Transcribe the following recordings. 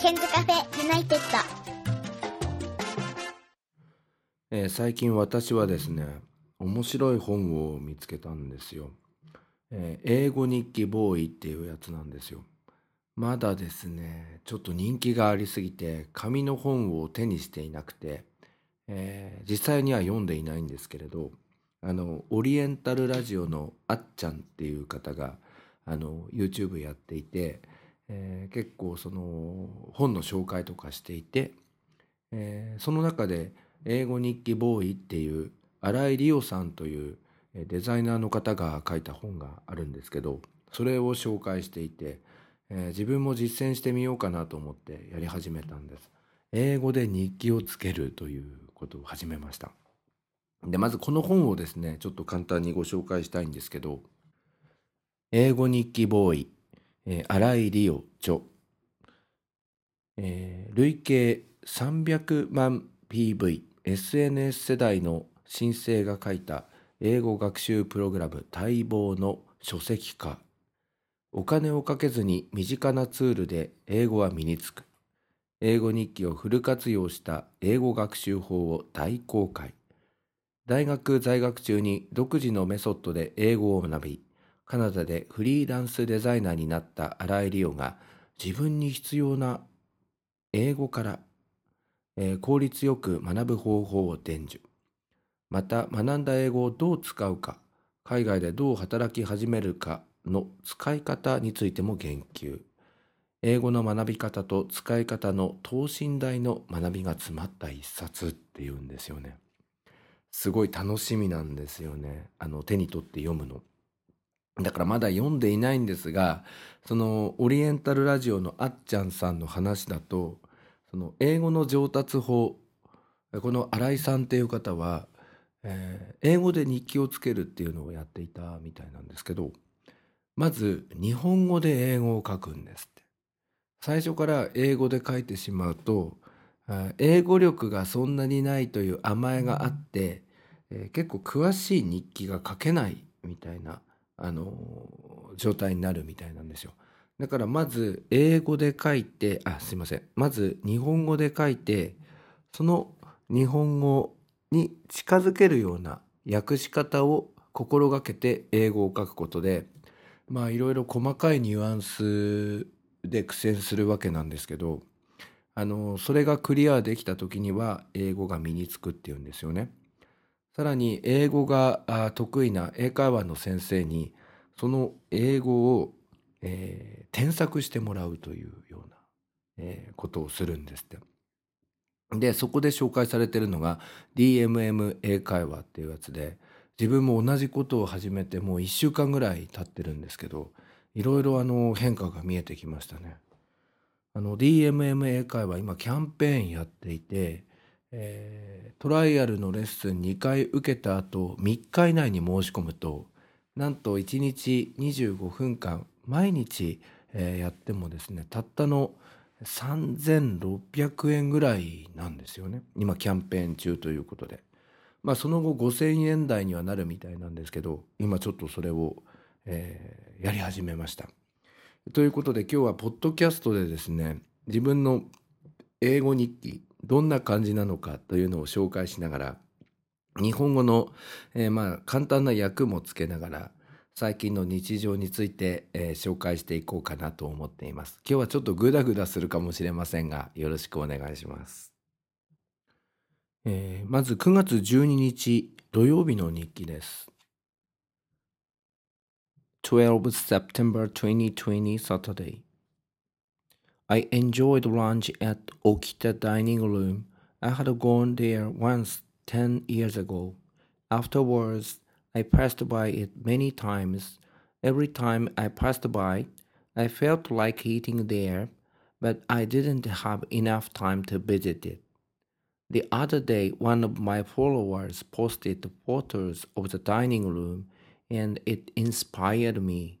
ケンズカフェユナイテッド。えー最近私はですね面白い本を見つけたんですよ、えー英語日記ボーイっていうやつなんですよ。まだですねちょっと人気がありすぎて紙の本を手にしていなくて、えー実際には読んでいないんですけれどあのオリエンタルラジオのあっちゃんっていう方があの YouTube やっていて、えー結構その本の紹介とかしていて、えーその中で英語日記ボーイっていう新井理央さんというデザイナーの方が書いた本があるんですけどそれを紹介していて、えー自分も実践してみようかなと思ってやり始めたんです。英語で日記をつけるということを始めました。でまずこの本をですねちょっと簡単にご紹介したいんですけど英語日記ボーイ、えー新井理央著えー累計300万 PV SNS 世代の新生が書いた英語学習プログラム待望の書籍化。お金をかけずに身近なツールで英語は身につく。英語日記をフル活用した英語学習法を大公開。大学在学中に独自のメソッドで英語を学びカナダでフリーランスデザイナーになった新井理央が自分に必要な英語から、えー効率よく学ぶ方法を伝授。また学んだ英語をどう使うか海外でどう働き始めるかの使い方についても言及。英語の学び方と使い方の等身大の学びが詰まった一冊っていうんですよね。すごい楽しみなんですよね。あの手に取って読むの。だからまだ読んでいないんですがそのオリエンタルラジオのあっちゃんさんの話だとその英語の上達法この新井さんっていう方は、えー英語で日記をつけるっていうのをやっていたみたいなんですけどまず日本語で英語を書くんですって。最初から英語で書いてしまうと英語力がそんなにないという甘えがあって、えー結構詳しい日記が書けないみたいな、あの状態になるみたいなんですよ。だからまず英語で書いてあすいませんまず日本語で書いてその日本語に近づけるような訳し方を心がけて英語を書くことでまあいろいろ細かいニュアンスで苦戦するわけなんですけどあのそれがクリアできた時には英語が身につくっていうんですよね。さらに英語が得意な英会話の先生にその英語を、えー添削してもらうというような、えーことをするんですって。でそこで紹介されてるのが DMM 英会話っていうやつで自分も同じことを始めてもう1週間ぐらい経ってるんですけどいろいろあの変化が見えてきましたね。DMM 英会話今キャンペーンやっていて、えートライアルのレッスン2回受けた後3日以内に申し込むとなんと1日25分間毎日、えーやってもですねたったの3600円ぐらいなんですよね。今キャンペーン中ということで。まあその後5000円台にはなるみたいなんですけど今ちょっとそれを、えーやり始めました。ということで今日はポッドキャストでですね自分の英語日記どんな感じなのかというのを紹介しながら日本語の、えーまあ簡単な訳もつけながら最近の日常について、えー紹介していこうかなと思っています。今日はちょっとグダグダするかもしれませんがよろしくお願いします。えーまず9月12日土曜日の日記です。12 September 2020 Saturday I enjoyed lunch at Okita Dining Room. I had gone there once 10 years ago. Afterwards, I passed by it many times. Every time I passed by, I felt like eating there, but I didn't have enough time to visit it. The other day, one of my followers posted photos of the dining room, and it inspired me.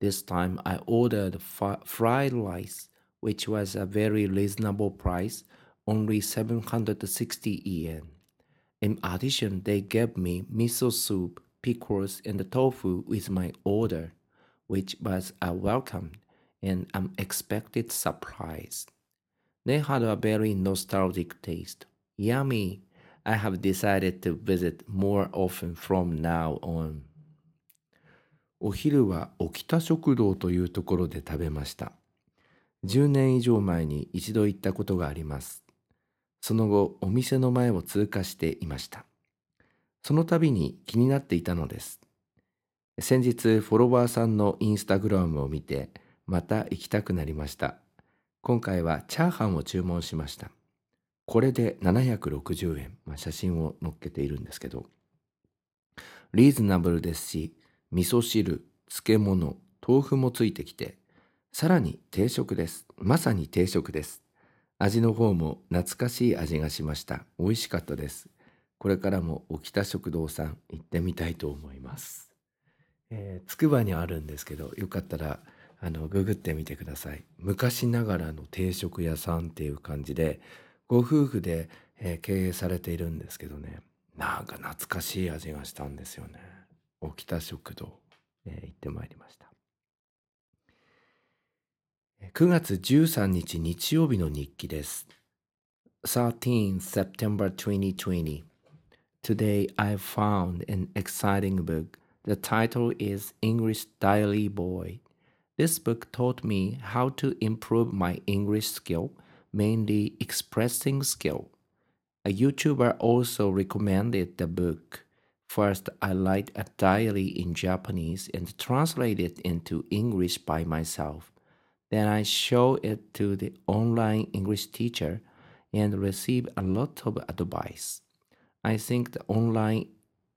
This time I ordered fried rice, which was a very reasonable price, only 760 yen. In addition, they gave me miso soup, pickles, and tofu with my order, which was a welcome and unexpected surprise. They had a very nostalgic taste. Yummy! I have decided to visit more often from now on. お昼は沖田食堂というところで食べました。 10年以上前に一度行ったことがあります。その後、お店の前を通過していました。その度に気になっていたのです。先日、フォロワーさんのインスタグラムを見て、また行きたくなりました。今回はチャーハンを注文しました。これで760円。まあ、写真を載っけているんですけど、リーズナブルですし、味噌汁、漬物、豆腐もついてきて、さらに定食です。まさに定食です。味の方も懐かしい味がしました。美味しかったです。これからも沖田食堂さん行ってみたいと思います。えー、つくばにあるんですけど、よかったら、あの、ググってみてください。昔ながらの定食屋さんっていう感じで、ご夫婦で、えー経営されているんですけどね、なんか懐かしい味がしたんですよね。沖田食堂、えー行ってまいりました。えー9月13日日曜日の日記です。13 September 2020 Today I found an exciting book. The title is English Diary Boy. This book taught me how to improve my English skill, mainly expressing skill. A YouTuber also recommended the book. First, I write a diary in Japanese and translate it into English by myself. Then I show it to the online English teacher and receive a lot of advice. I think the online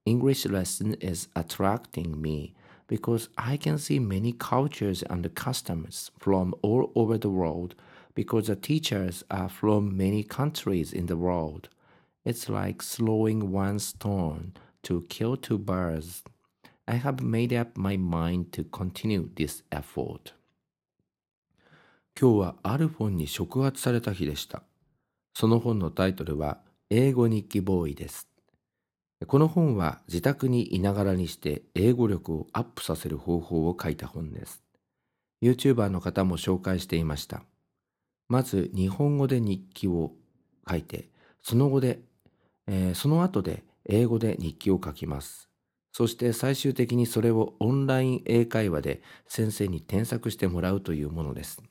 English lesson is attracting me because I can see many cultures and customs from all over the world because the teachers are from many countries in the world. It's like throwing one stone to kill two birds. I have made up my mind to continue this effort. 今日はある本に触発された日でした。その本のタイトルは英語日記ボーイです。この本は自宅にいながらにして英語力をアップさせる方法を書いた本です。YouTuber の方も紹介していました。まず日本語で日記を書いて、その後で、えーその後で英語で日記を書きます。そして最終的にそれをオンライン英会話で先生に添削してもらうというものです。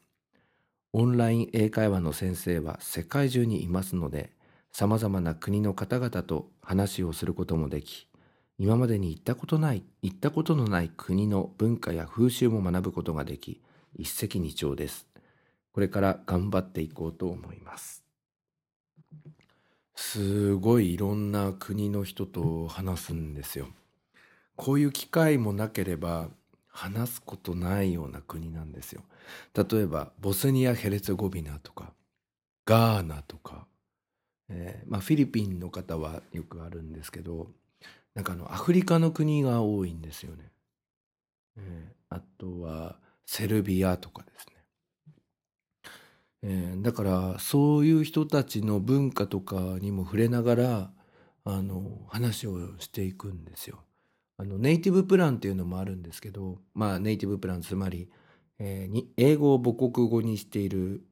オンライン英会話の先生は世界中にいますので、様々な国の方々と話をすることもでき、今までに行ったことない、行ったことのない国の文化や風習も学ぶことができ、一石二鳥です。これから頑張っていこうと思います。すごいいろんな国の人と話すんですよ。こういう機会もなければ話すことないような国なんですよ。例えばボスニア・ヘルツェゴビナとかガーナとか、えーまあ、フィリピンの方はよくあるんですけどなんかあのアフリカの国が多いんですよね。えーあとはセルビアとかですね。えーだからそういう人たちの文化とかにも触れながらあの話をしていくんですよ。あのネイティブプランっていうのもあるんですけどまあネイティブプランつまり、えーに英語を母国語にしている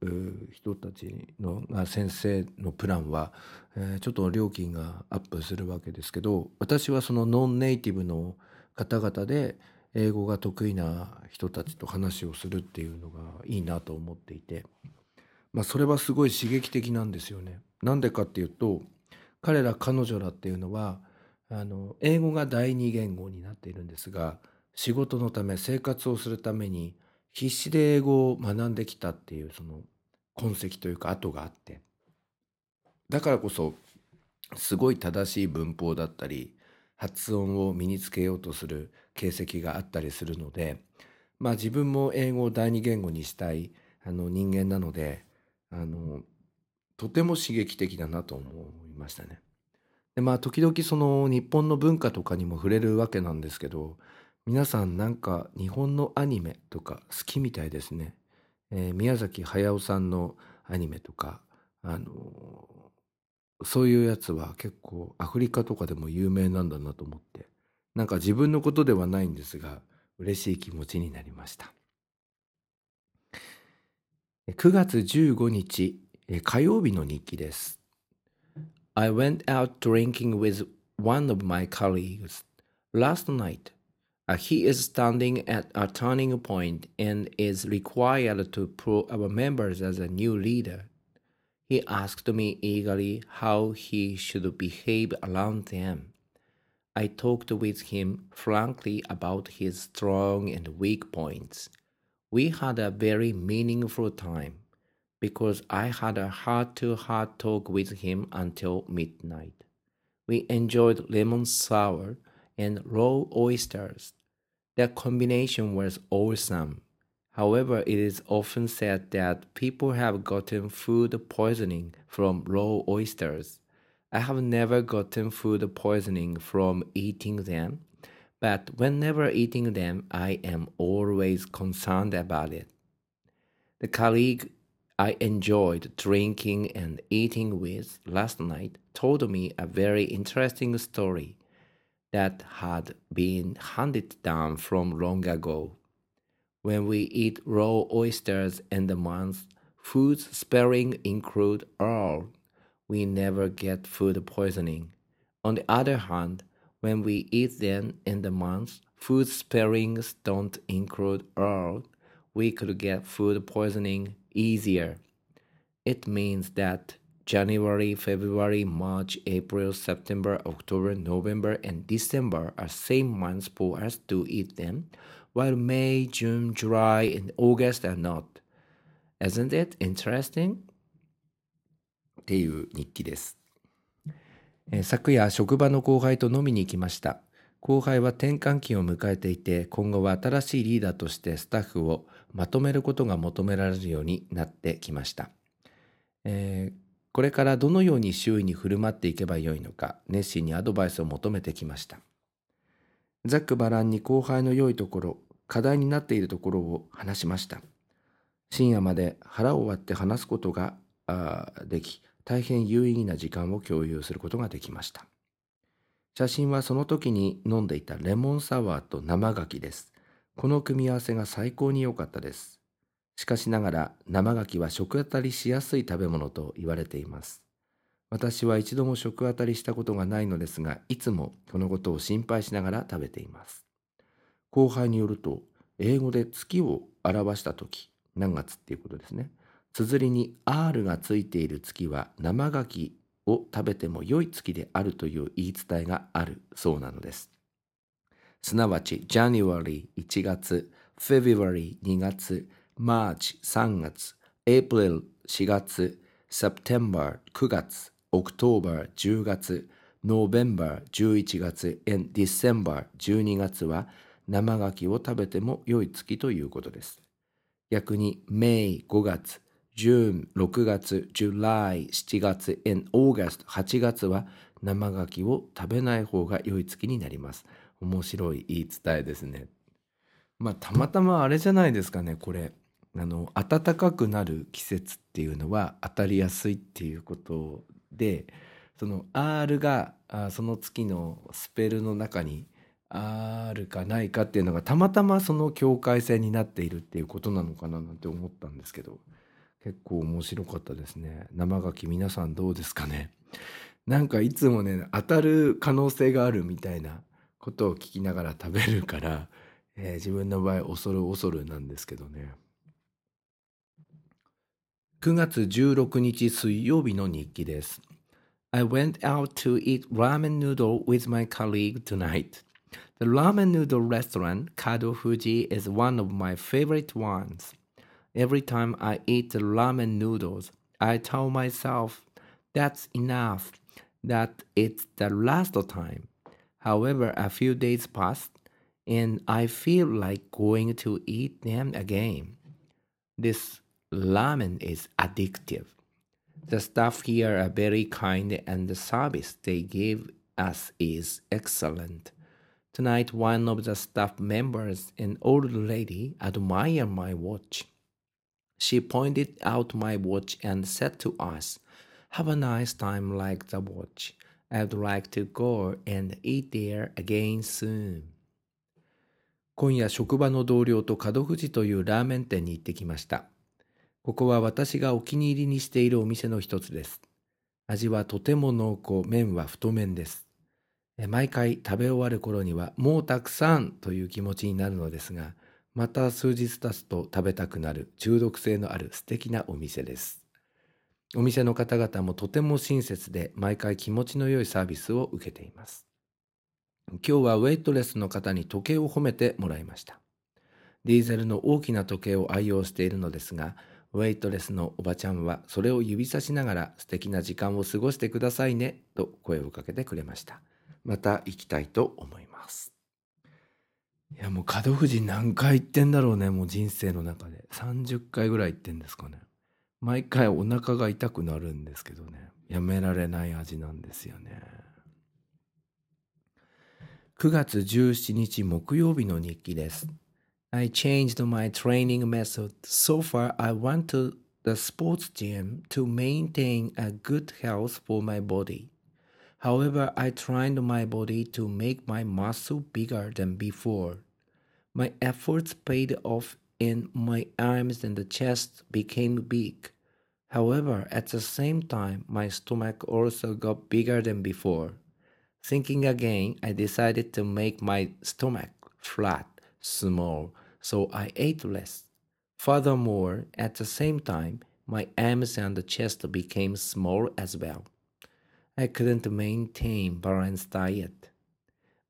人たちの先生のプランは、えーちょっと料金がアップするわけですけど私はそのノンネイティブの方々で英語が得意な人たちと話をするっていうのがいいなと思っていて、まあ、それはすごい刺激的なんですよね。なんでかっていうと彼ら彼女らっていうのはあの英語が第二言語になっているんですが仕事のため生活をするために必死で英語を学んできたっていうその痕跡というか跡があってだからこそすごい正しい文法だったり発音を身につけようとする形跡があったりするのでまあ自分も英語を第二言語にしたいあの人間なのであのとても刺激的だなと思いましたね。でまあ時々その日本の文化とかにも触れるわけなんですけど皆さんなんか日本のアニメとか好きみたいですね。えー宮崎駿さんのアニメとかあのそういうやつは結構アフリカとかでも有名なんだなと思ってなんか自分のことではないんですが嬉しい気持ちになりました。9月15日、火曜日の日記です。I went out drinking with one of my colleagues last night. Uh, he is standing at a turning point and is required to prove our members as a new leader. He asked me eagerly how he should behave around them. I talked with him frankly about his strong and weak points. We had a very meaningful time because I had a heart to heart talk with him until midnight. We enjoyed lemon sour and raw oysters. The combination was awesome. However, it is often said that people have gotten food poisoning from raw oysters. I have never gotten food poisoning from eating them, but whenever eating them, I am always concerned about it. The colleague I enjoyed drinking and eating with last night told me a very interesting story that had been handed down from long ago. When we eat raw oysters in the month, foods sparing include all. We never get food poisoning. On the other hand, when we eat them in the month, food sparings don't include all. We could get food poisoning easier. It means that January, February, March, April, September, October, November, and December are same months for us to eat them, while May, June, July, and August are not. Isn't it interesting? っていう日記です。え昨夜、職場の後輩と飲みに行きました。後輩は転換期を迎えていて、今後は新しいリーダーとしてスタッフをまとめることが求められるようになってきました。えーこれからどのように周囲に振る舞っていけばよいのか、熱心にアドバイスを求めてきました。ざっくばらんに後輩の良いところ、課題になっているところを話しました。深夜まで腹を割って話すことができ、大変有意義な時間を共有することができました。写真はその時に飲んでいたレモンサワーと生牡蠣です。この組み合わせが最高に良かったです。しかしながら生牡蠣は食当たりしやすい食べ物と言われています。私は一度も食当たりしたことがないのですが、いつもこのことを心配しながら食べています。後輩によると、英語で月を表したとき、何月っていうことですね。綴りに R がついている月は生牡蠣を食べても良い月であるという言い伝えがあるそうなのです。すなわち January 1月、February 2月、March 3月、April 4月、September 9月、October 10月、November 11月、and December 12月は生牡蠣を食べても良い月ということです。逆に May 5月、June 6月、July 7月、and August 8月は生牡蠣を食べない方が良い月になります。面白い言い伝えですね。まあたまたまあれじゃないですかねこれあの暖かくなる季節っていうのは当たりやすいっていうことでその R があその月のスペルの中にあるかないかっていうのがたまたまその境界線になっているっていうことなのかななんて思ったんですけど結構面白かったですね。生牡蠣皆さんどうですかね。なんかいつもね当たる可能性があるみたいなことを聞きながら食べるから、えー自分の場合恐る恐るなんですけどね。9月16日水曜日の日記です I went out to eat ramen noodle with my colleague tonight. The ramen noodle restaurant Kado Fuji is one of my favorite ones. Every time I eat the ramen noodles, I tell myself that's enough, that it's the last time. However, a few days pass and I feel like going to eat them again. This ramen is addictive. The staff here are very kind and the service they give us is excellent. Tonight, one of the staff members, an old lady, admired my watch. She pointed out my watch and said to us, Have a nice time like the watch. I'd like to go and eat there again soon. 今夜職場の同僚と角富士というラーメン店に行ってきました。 ここは私がお気に入りにしているお店の一つです。味はとても濃厚、麺は太麺です。毎回食べ終わる頃にはもうたくさんという気持ちになるのですが、また数日経つと食べたくなる中毒性のある素敵なお店です。お店の方々もとても親切で毎回気持ちの良いサービスを受けています。今日はウェイトレスの方に時計を褒めてもらいました。ディーゼルの大きな時計を愛用しているのですが、ウェイトレスのおばちゃんはそれを指さしながら素敵な時間を過ごしてくださいねと声をかけてくれました。また行きたいと思います。いやもう門富士何回行ってんだろうね、もう人生の中で。30回ぐらい行ってんですかね。毎回お腹が痛くなるんですけどね。やめられない味なんですよね。9月17日木曜日の日記です。I changed my training method. So far, I went to the sports gym to maintain a good health for my body. However, I trained my body to make my muscle bigger than before. My efforts paid off and my arms and the chest became big. However, at the same time, my stomach also got bigger than before. Thinking again, I decided to make my stomach flat, small, so I ate less. Furthermore, at the same time, my arms and chest became small as well. I couldn't maintain balanced diet.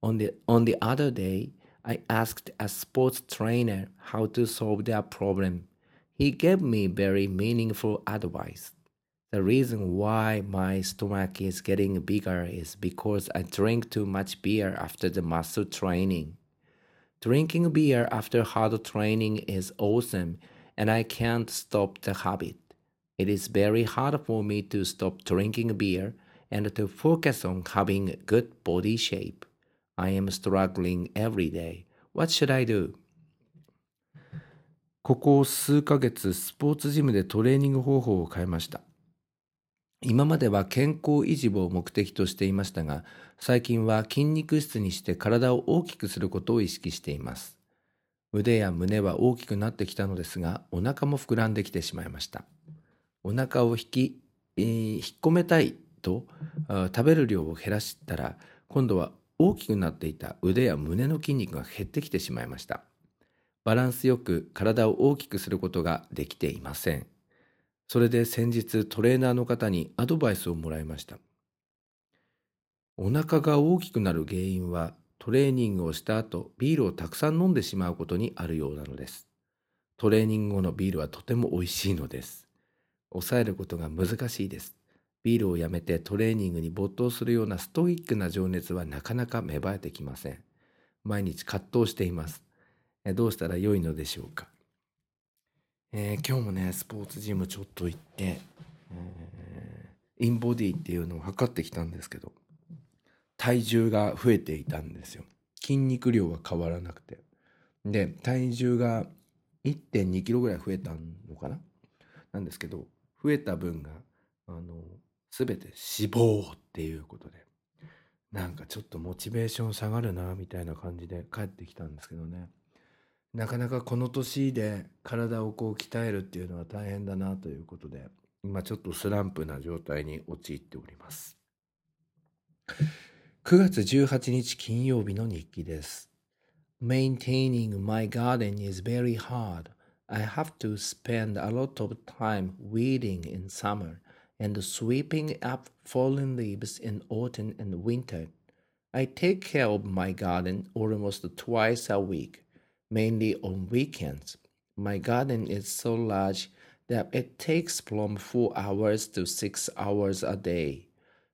On the on the other day, I asked a sports trainer how to solve that problem. He gave me very meaningful advice. The reason why my stomach is getting bigger is because I drink too much beer after the muscle training. Drinking beer after hard training is awesome, and I can't stop the habit. It is very hard for me to stop drinking beer and to focus on having good body shape. I am struggling every day. What should I do? ここ数ヶ月スポーツジムでトレーニング方法を変えました。 今までは健康維持を目的としていましたが、最近は筋肉質にして体を大きくすることを意識しています。腕や胸は大きくなってきたのですが、お腹も膨らんできてしまいました。お腹を引き、えー引っ込めたいとあ食べる量を減らしたら、今度は大きくなっていた腕や胸の筋肉が減ってきてしまいました。バランスよく体を大きくすることができていません。それで先日トレーナーの方にアドバイスをもらいました。お腹が大きくなる原因はトレーニングをした後ビールをたくさん飲んでしまうことにあるようなのです。トレーニング後のビールはとても美味しいのです。抑えることが難しいです。ビールをやめてトレーニングに没頭するようなストイックな情熱はなかなか芽生えてきません。毎日葛藤しています。えどうしたら良いのでしょうか？えー今日もね、スポーツジムちょっと行って、えーインボディっていうのを測ってきたんですけど、体重が増えていたんですよ。筋肉量は変わらなくて。で、体重が1.2キロぐらい増えたのかな？なんですけど、増えた分が、あの、すべて脂肪っていうことで、なんかちょっとモチベーション下がるな、みたいな感じで帰ってきたんですけどね。なかなかこの年で体をこう鍛えるっていうのは大変だなということで、今ちょっとスランプな状態に陥っております。9月18日金曜日の日記です。Maintaining my garden is very hard. I have to spend a lot of time weeding in summer and sweeping up fallen leaves in autumn and winter. I take care of my garden almost twice a week, mainly on weekends. My garden is so large that it takes from four hours to six hours a day.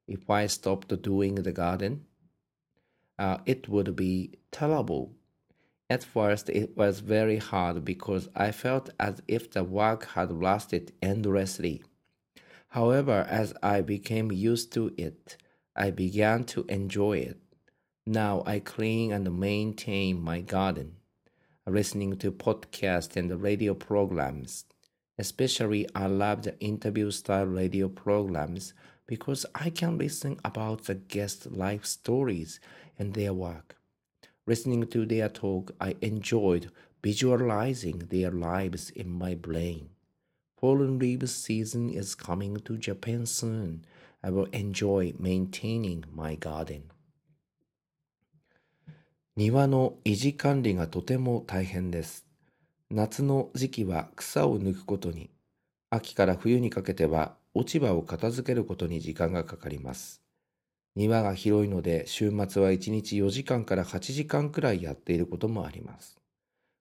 If I stopped doing the garden, uh, it would be terrible. At first, it was very hard because I felt as if the work had lasted endlessly. However, as I became used to it, I began to enjoy it. Now I clean and maintain my garden, listening to podcasts and radio programs. Especially, I love the interview style radio programs because I can listen about the guests' life stories and their work. Listening to their talk, I enjoyed visualizing their lives in my brain. Fallen leaves season is coming to Japan soon. I will enjoy maintaining my garden. 庭の維持管理がとても大変です。夏の時期は草を抜くことに、秋から冬にかけては落ち葉を片付けることに時間がかかります。庭が広いので週末は1日4時間から8時間くらいやっていることもあります。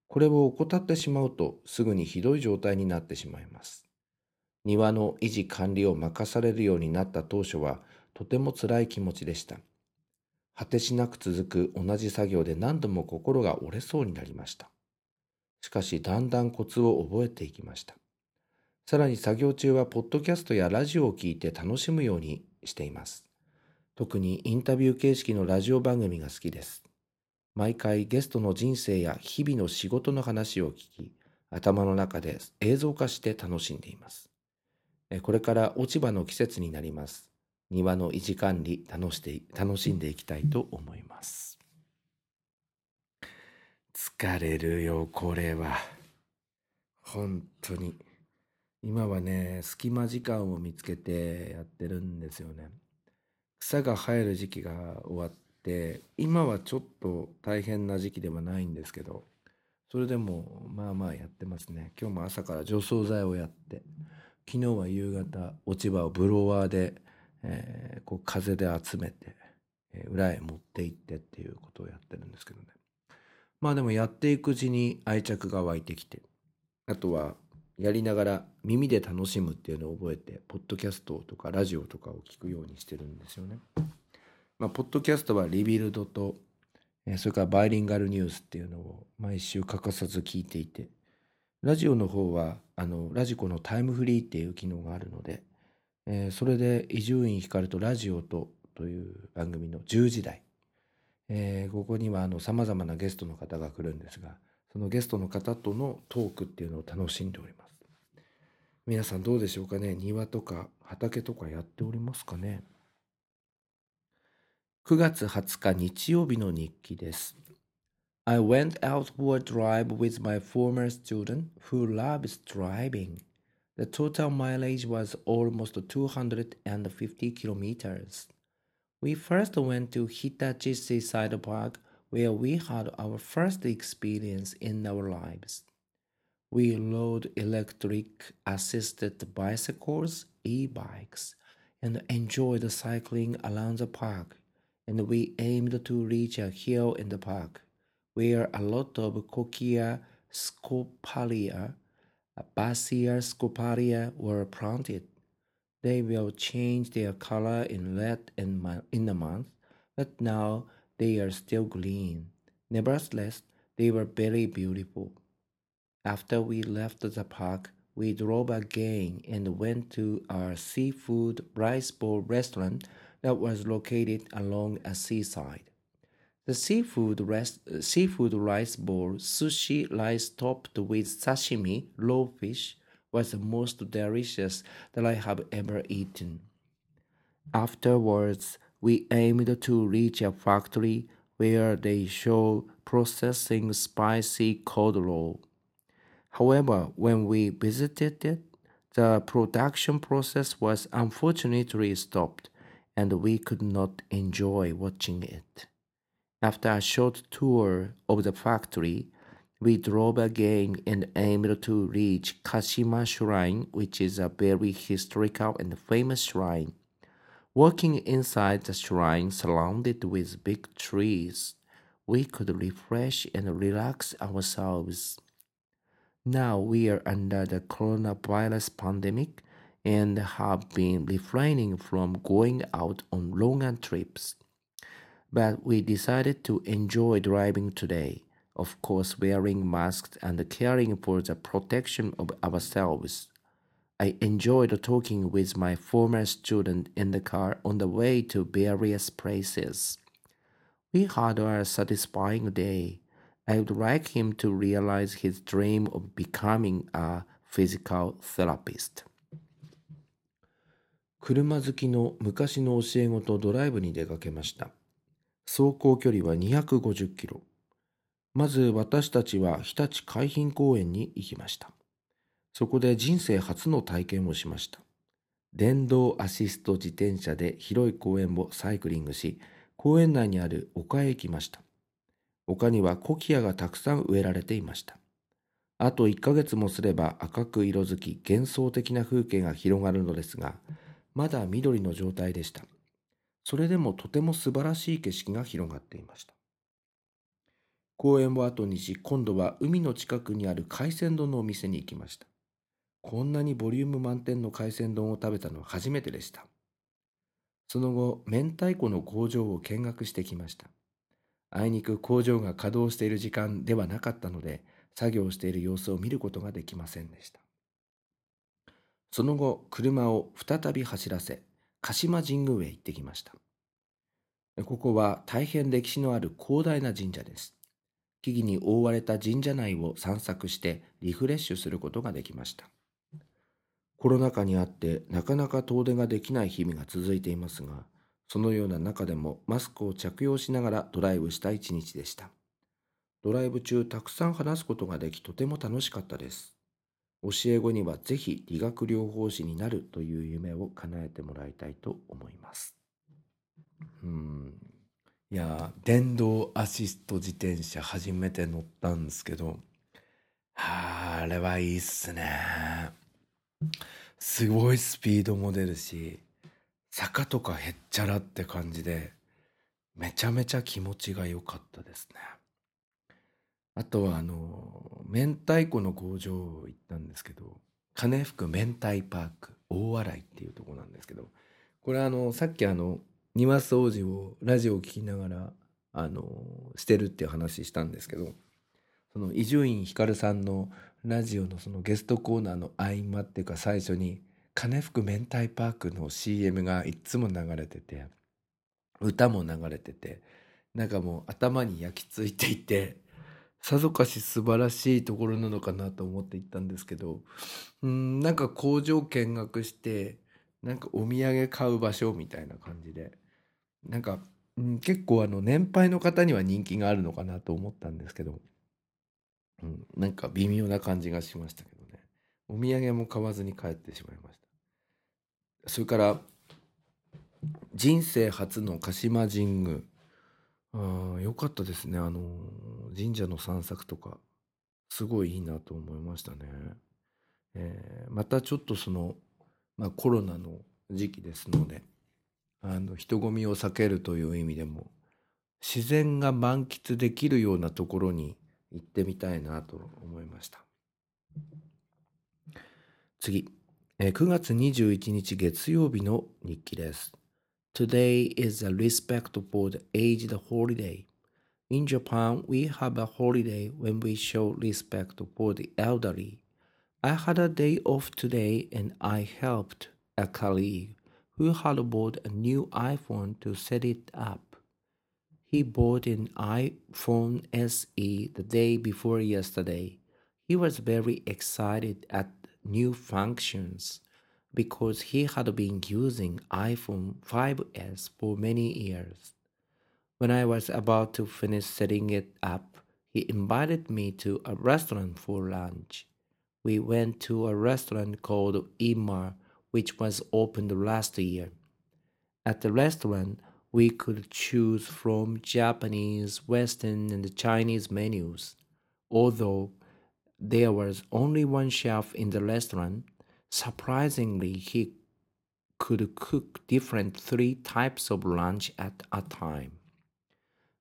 これを怠ってしまうとすぐにひどい状態になってしまいます。庭の維持管理を任されるようになった当初はとても辛い気持ちでした。果てしなく続く同じ作業で何度も心が折れそうになりました。しかしだんだんコツを覚えていきました。さらに作業中はポッドキャストやラジオを聞いて楽しむようにしています。特にインタビュー形式のラジオ番組が好きです。毎回ゲストの人生や日々の仕事の話を聞き、頭の中で映像化して楽しんでいます。これから落ち葉の季節になります。庭の維持管理楽して楽しんでいきたいと思います。疲れるよ、これは。本当に。今はね、隙間時間を見つけてやってるんですよね。草が生える時期が終わって、今はちょっと大変な時期ではないんですけど、それでもまあまあやってますね。今日も朝から除草剤をやって、昨日は夕方落ち葉をブロワーで、えーこう風で集めて、えー裏へ持って行ってっていうことをやってるんですけどね。まあでもやっていくうちに愛着が湧いてきて、あとはやりながら耳で楽しむっていうのを覚えて、ポッドキャストとかラジオとかを聞くようにしてるんですよね。まあ、ポッドキャストはリビルドと、えそれからバイリンガルニュースっていうのを毎週欠かさず聞いていて、ラジオの方は、あの、ラジコのタイムフリーっていう機能があるので、えーそれで伊集院光とラジオとという番組の10時台、えーここにはあの様々なゲストの方が来るんですが、そのゲストの方とのトークっていうのを楽しんでおります。皆さんどうでしょうかね？庭とか畑とかやっておりますかね？9月20日日曜日の日記です。I went out for a drive with my former student who loves driving. The total mileage was almost 250 kilometers. We first went to Hitachi Seaside Park where we had our first experience in our lives. We rode electric assisted bicycles, e bikes, and enjoyed cycling around the park. And we aimed to reach a hill in the park where a lot of Cochia scoparia, Basia scoparia were planted. They will change their color in red in, in a month, but now they are still green. Nevertheless, they were very beautiful. After we left the park, we drove again and went to a seafood rice bowl restaurant that was located along a seaside. The seafood, rest, uh, seafood rice bowl, sushi rice topped with sashimi, raw fish, was the most delicious that I have ever eaten. Afterwards, we aimed to reach a factory where they show processing spicy cod roll. However, when we visited it, the production process was unfortunately stopped and we could not enjoy watching it. After a short tour of the factory, we drove again and aimed to reach Kashima Shrine, which is a very historical and famous shrine. Walking inside the shrine surrounded with big trees, we could refresh and relax ourselves. Now we are under the coronavirus pandemic and have been refraining from going out on longer trips But we decided to enjoy driving today, of course, wearing masks and caring for the protection of ourselves. I enjoyed talking with my former student in the car on the way to various places. We had a satisfying day. I would like him to realize his dream of becoming a physical therapist. 車好きの昔の教え子とドライブに出かけました。 走行距離は250キロ。まず私たちは日立海浜公園に行きました。そこで人生初の体験をしました。電動アシスト自転車で広い公園をサイクリングし、公園内にある丘へ行きました。丘にはコキアがたくさん植えられていました。あと1ヶ月もすれば赤く色づき幻想的な風景が広がるのですが、まだ緑の状態でした。それでもとても素晴らしい景色が広がっていました。公園を後にし、今度は海の近くにある海鮮丼のお店に行きました。こんなにボリューム満点の海鮮丼を食べたのは初めてでした。その後、明太子の工場を見学してきました。あいにく工場が稼働している時間ではなかったので、作業している様子を見ることができませんでした。その後、車を再び走らせ、鹿島神宮へ行ってきました。ここは大変歴史のある広大な神社です。木々に覆われた神社内を散策してリフレッシュすることができました。コロナ禍にあってなかなか遠出ができない日々が続いていますが、そのような中でもマスクを着用しながらドライブした一日でした。ドライブ中たくさん話すことができとても楽しかったです。教え子にはぜひ理学療法士になるという夢を叶えてもらいたいと思います。うん。いや電動アシスト自転車初めて乗ったんですけどあれはいいっすね。すごいスピードも出るし坂とかへっちゃらって感じでめちゃめちゃ気持ちが良かったですね。あとはあの明太子の工場行ったんですけど金福明太パーク大洗っていうとこなんですけどこれあのさっきあの庭掃除をラジオを聴きながらあのしてるっていう話したんですけどその伊集院光さんのラジオのそのゲストコーナーの合間っていうか最初に金福明太パークの CM がいつも流れてて歌も流れててなんかもう頭に焼き付いていてさぞかし素晴らしいところなのかなと思って行ったんですけどうんなんか工場見学してなんかお土産買う場所みたいな感じでなんか、ん、結構あの年配の方には人気があるのかなと思ったんですけど、うん、なんか微妙な感じがしましたけどね。お土産も買わずに帰ってしまいました。それから人生初の鹿島神宮。あよかったですね。あの神社の散策とかすごいいいなと思いましたね、えー、またちょっとその、まあ、コロナの時期ですのであの人混みを避けるという意味でも自然が満喫できるようなところに行ってみたいなと思いました。次。え9月21日月曜日の日記です。Today is a respect for the aged holiday. In Japan, we have a holiday when we show respect for the elderly. I had a day off today and I helped a colleague who had bought a new iPhone to set it up. He bought an iPhone SE the day before yesterday. He was very excited at new functions because he had been using iPhone 5S for many years. When I was about to finish setting it up, he invited me to a restaurant for lunch. We went to a restaurant called Imar which was opened last year. At the restaurant, we could choose from Japanese, Western, and Chinese menus. Although there was only one chef in the restaurant, surprisingly, he could cook different three types of lunch at a time.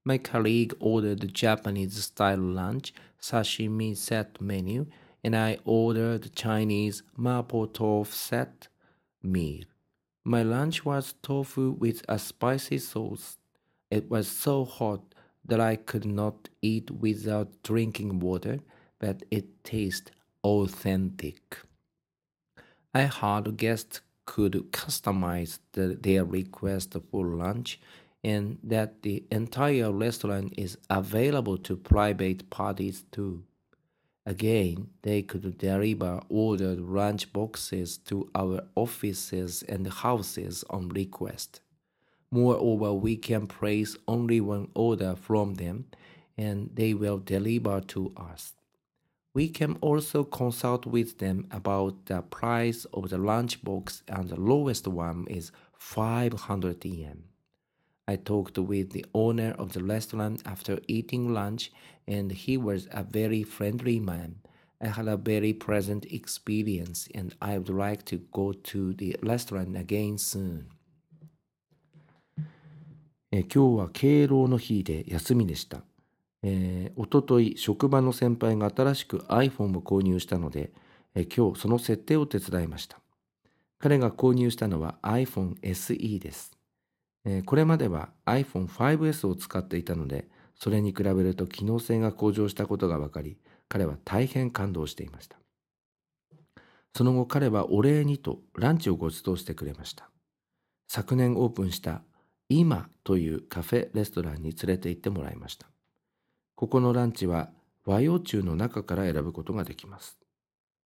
My colleague ordered Japanese style lunch, sashimi set menu, and I ordered Chinese mapo tofu set meal. My lunch was tofu with a spicy sauce. It was so hot that I could not eat without drinking water, but it tasted authentic. I heard guests could customize the, their request for lunch and that the entire restaurant is available to private parties too. Again, they could deliver ordered lunch boxes to our offices and houses on request. Moreover, we can place only one order from them and they will deliver to us. We can also consult with them about the price of the lunchbox and the lowest one is 500 yen. I talked with the owner of the restaurant after eating lunch and he was a very friendly man. I had a very pleasant experience and I would like to go to the restaurant again soon. えー今日は敬老の日で休みでした。 えー、おととい職場の先輩が新しく iPhone を購入したので、えー今日その設定を手伝いました。彼が購入したのは iPhone SE です。えーこれまでは iPhone5S を使っていたので、それに比べると機能性が向上したことが分かり、彼は大変感動していました。その後彼はお礼にとランチをご馳走してくれました。昨年オープンした今というカフェレストランに連れて行ってもらいました。ここのランチは和洋中の中から選ぶことができます。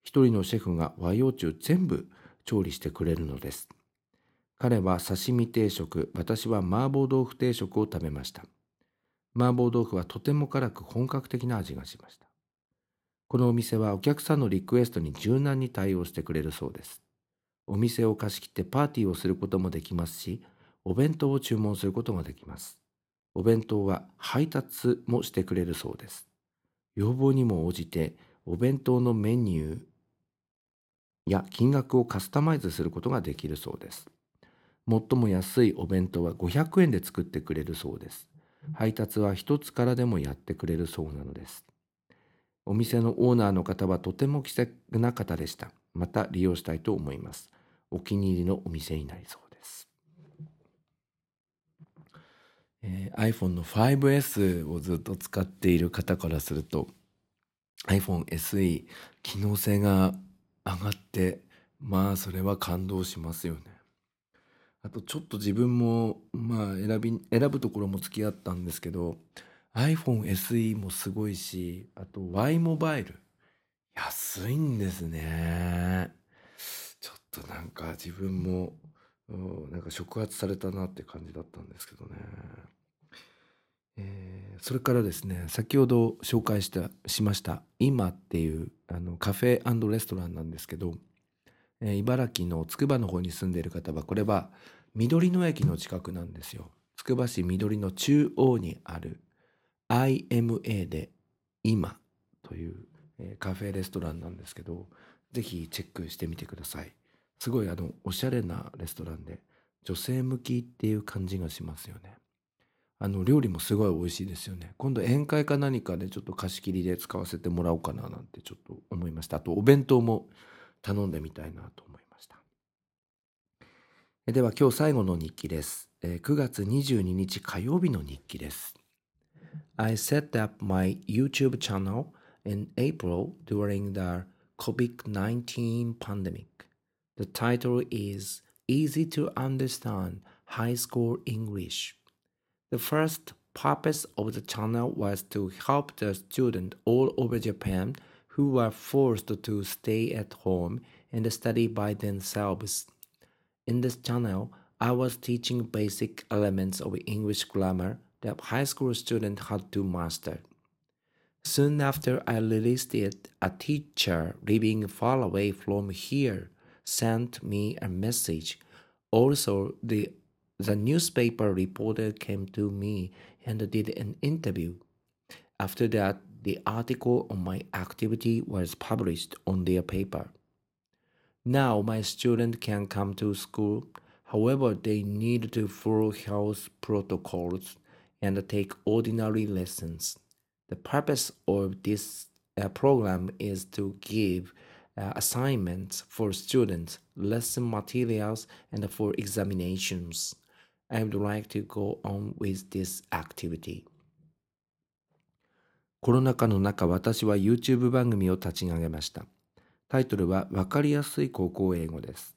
一人のシェフが和洋中全部調理してくれるのです。彼は刺身定食、私は麻婆豆腐定食を食べました。麻婆豆腐はとても辛く本格的な味がしました。このお店はお客さんのリクエストに柔軟に対応してくれるそうです。お店を貸し切ってパーティーをすることもできますし、お弁当を注文することができます。お弁当は配達もしてくれるそうです。要望にも応じて、お弁当のメニューや金額をカスタマイズすることができるそうです。最も安いお弁当は500円で作ってくれるそうです。配達は一つからでもやってくれるそうなのです。お店のオーナーの方はとても気さくな方でした。また利用したいと思います。お気に入りのお店になりそうです。えー iPhone の 5S をずっと使っている方からすると iPhone SE 機能性が上がってまあそれは感動しますよね。あとちょっと自分もまあ選び選ぶところも付き合ったんですけど iPhone SE もすごいしあと Y モバイル安いんですね。ちょっとなんか自分もなんか触発されたなって感じだったんですけどね。えそれからですね先ほど紹介したしました今っていうあのカフェレストランなんですけど、えー茨城のつくばの方に住んでいる方はこれは緑野駅の近くなんですよ。つくば市緑の中央にある IMA で今という、えーカフェレストランなんですけどぜひチェックしてみてください。すごいあのおしゃれなレストランで女性向きっていう感じがしますよね。あの料理もすごい美味しいですよね。今度宴会か何かでちょっと貸し切りで使わせてもらおうかななんてちょっと思いました。あとお弁当も頼んでみたいなと思いました。では今日最後の日記です。えー9月22日火曜日の日記です。I set up my YouTube channel in April during the COVID-19 pandemic. The title is Easy to Understand High School English. The first purpose of the channel was to help the students all over Japan who were forced to stay at home and study by themselves. In this channel, I was teaching basic elements of English grammar that high school students had to master. Soon after I released it, a teacher living far away from here sent me a message. Also, the the newspaper reporter came to me and did an interview. After that, the article on my activity was published on their paper. Now my student can come to school. However, they need to follow health protocols and take ordinary lessons. The purpose of this uh, program is to give uh, assignments for students, lesson materials, and for examinations. I would like to go on with this activity. コロナ禍の中、私は YouTube 番組を立ち上げました。タイトルはわかりやすい高校英語です。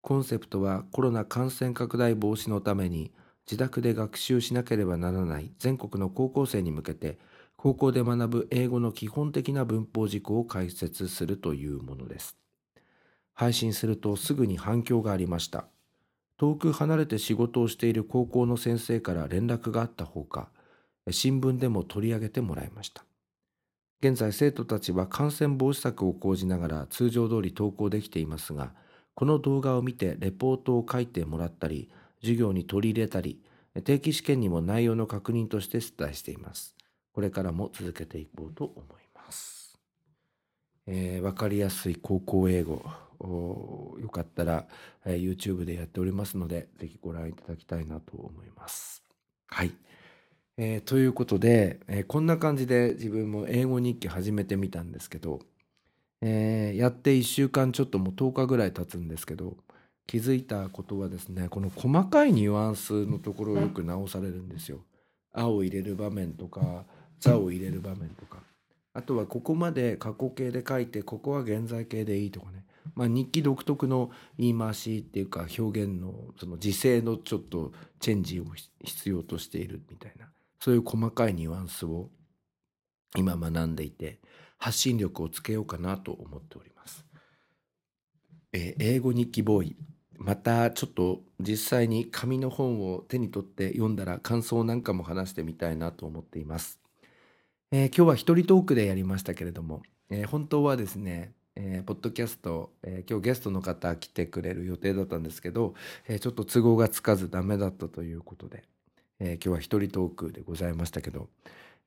コンセプトはコロナ感染拡大防止のために自宅で学習しなければならない全国の高校生に向けて高校で学ぶ英語の基本的な文法事項を解説するというものです。配信するとすぐに反響がありました。遠く離れて仕事をしている高校の先生から連絡があったほか、新聞でも取り上げてもらいました。現在生徒たちは感染防止策を講じながら通常通り登校できていますが、この動画を見てレポートを書いてもらったり、授業に取り入れたり、定期試験にも内容の確認として出題しています。これからも続けていこうと思います。えー、わかりやすい高校英語、よかったら、えー、YouTube でやっておりますので、ぜひご覧いただきたいなと思います。はい。えー、ということで、えー、こんな感じで自分も英語日記始めてみたんですけど、えー、やって1週間ちょっともう10日ぐらい経つんですけど気づいたことはですねこの細かいニュアンスのところをよく直されるんですよ。あを入れる場面とか「ざ」を入れる場面とかあとはここまで過去形で書いてここは現在形でいいとかね、まあ、日記独特の言い回しっていうか表現のその時勢のちょっとチェンジを必要としているみたいなそういう細かいニュアンスを今学んでいて発信力をつけようかなと思っております。えー、英語日記ボーイまたちょっと実際に紙の本を手に取って読んだら感想なんかも話してみたいなと思っています。えー、今日は一人トークでやりましたけれども、えー、本当はですね、えー、ポッドキャスト、え今日ゲストの方来てくれる予定だったんですけど、えちょっと都合がつかずダメだったということで、え今日は一人トークでございましたけど、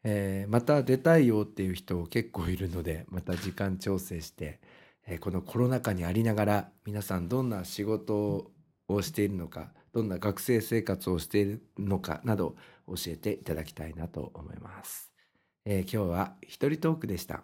え、また出たいよっていう人結構いるのでまた時間調整して、え、このコロナ禍にありながら皆さんどんな仕事をしているのかどんな学生生活をしているのかなど教えていただきたいなと思います、え、今日は一人トークでした。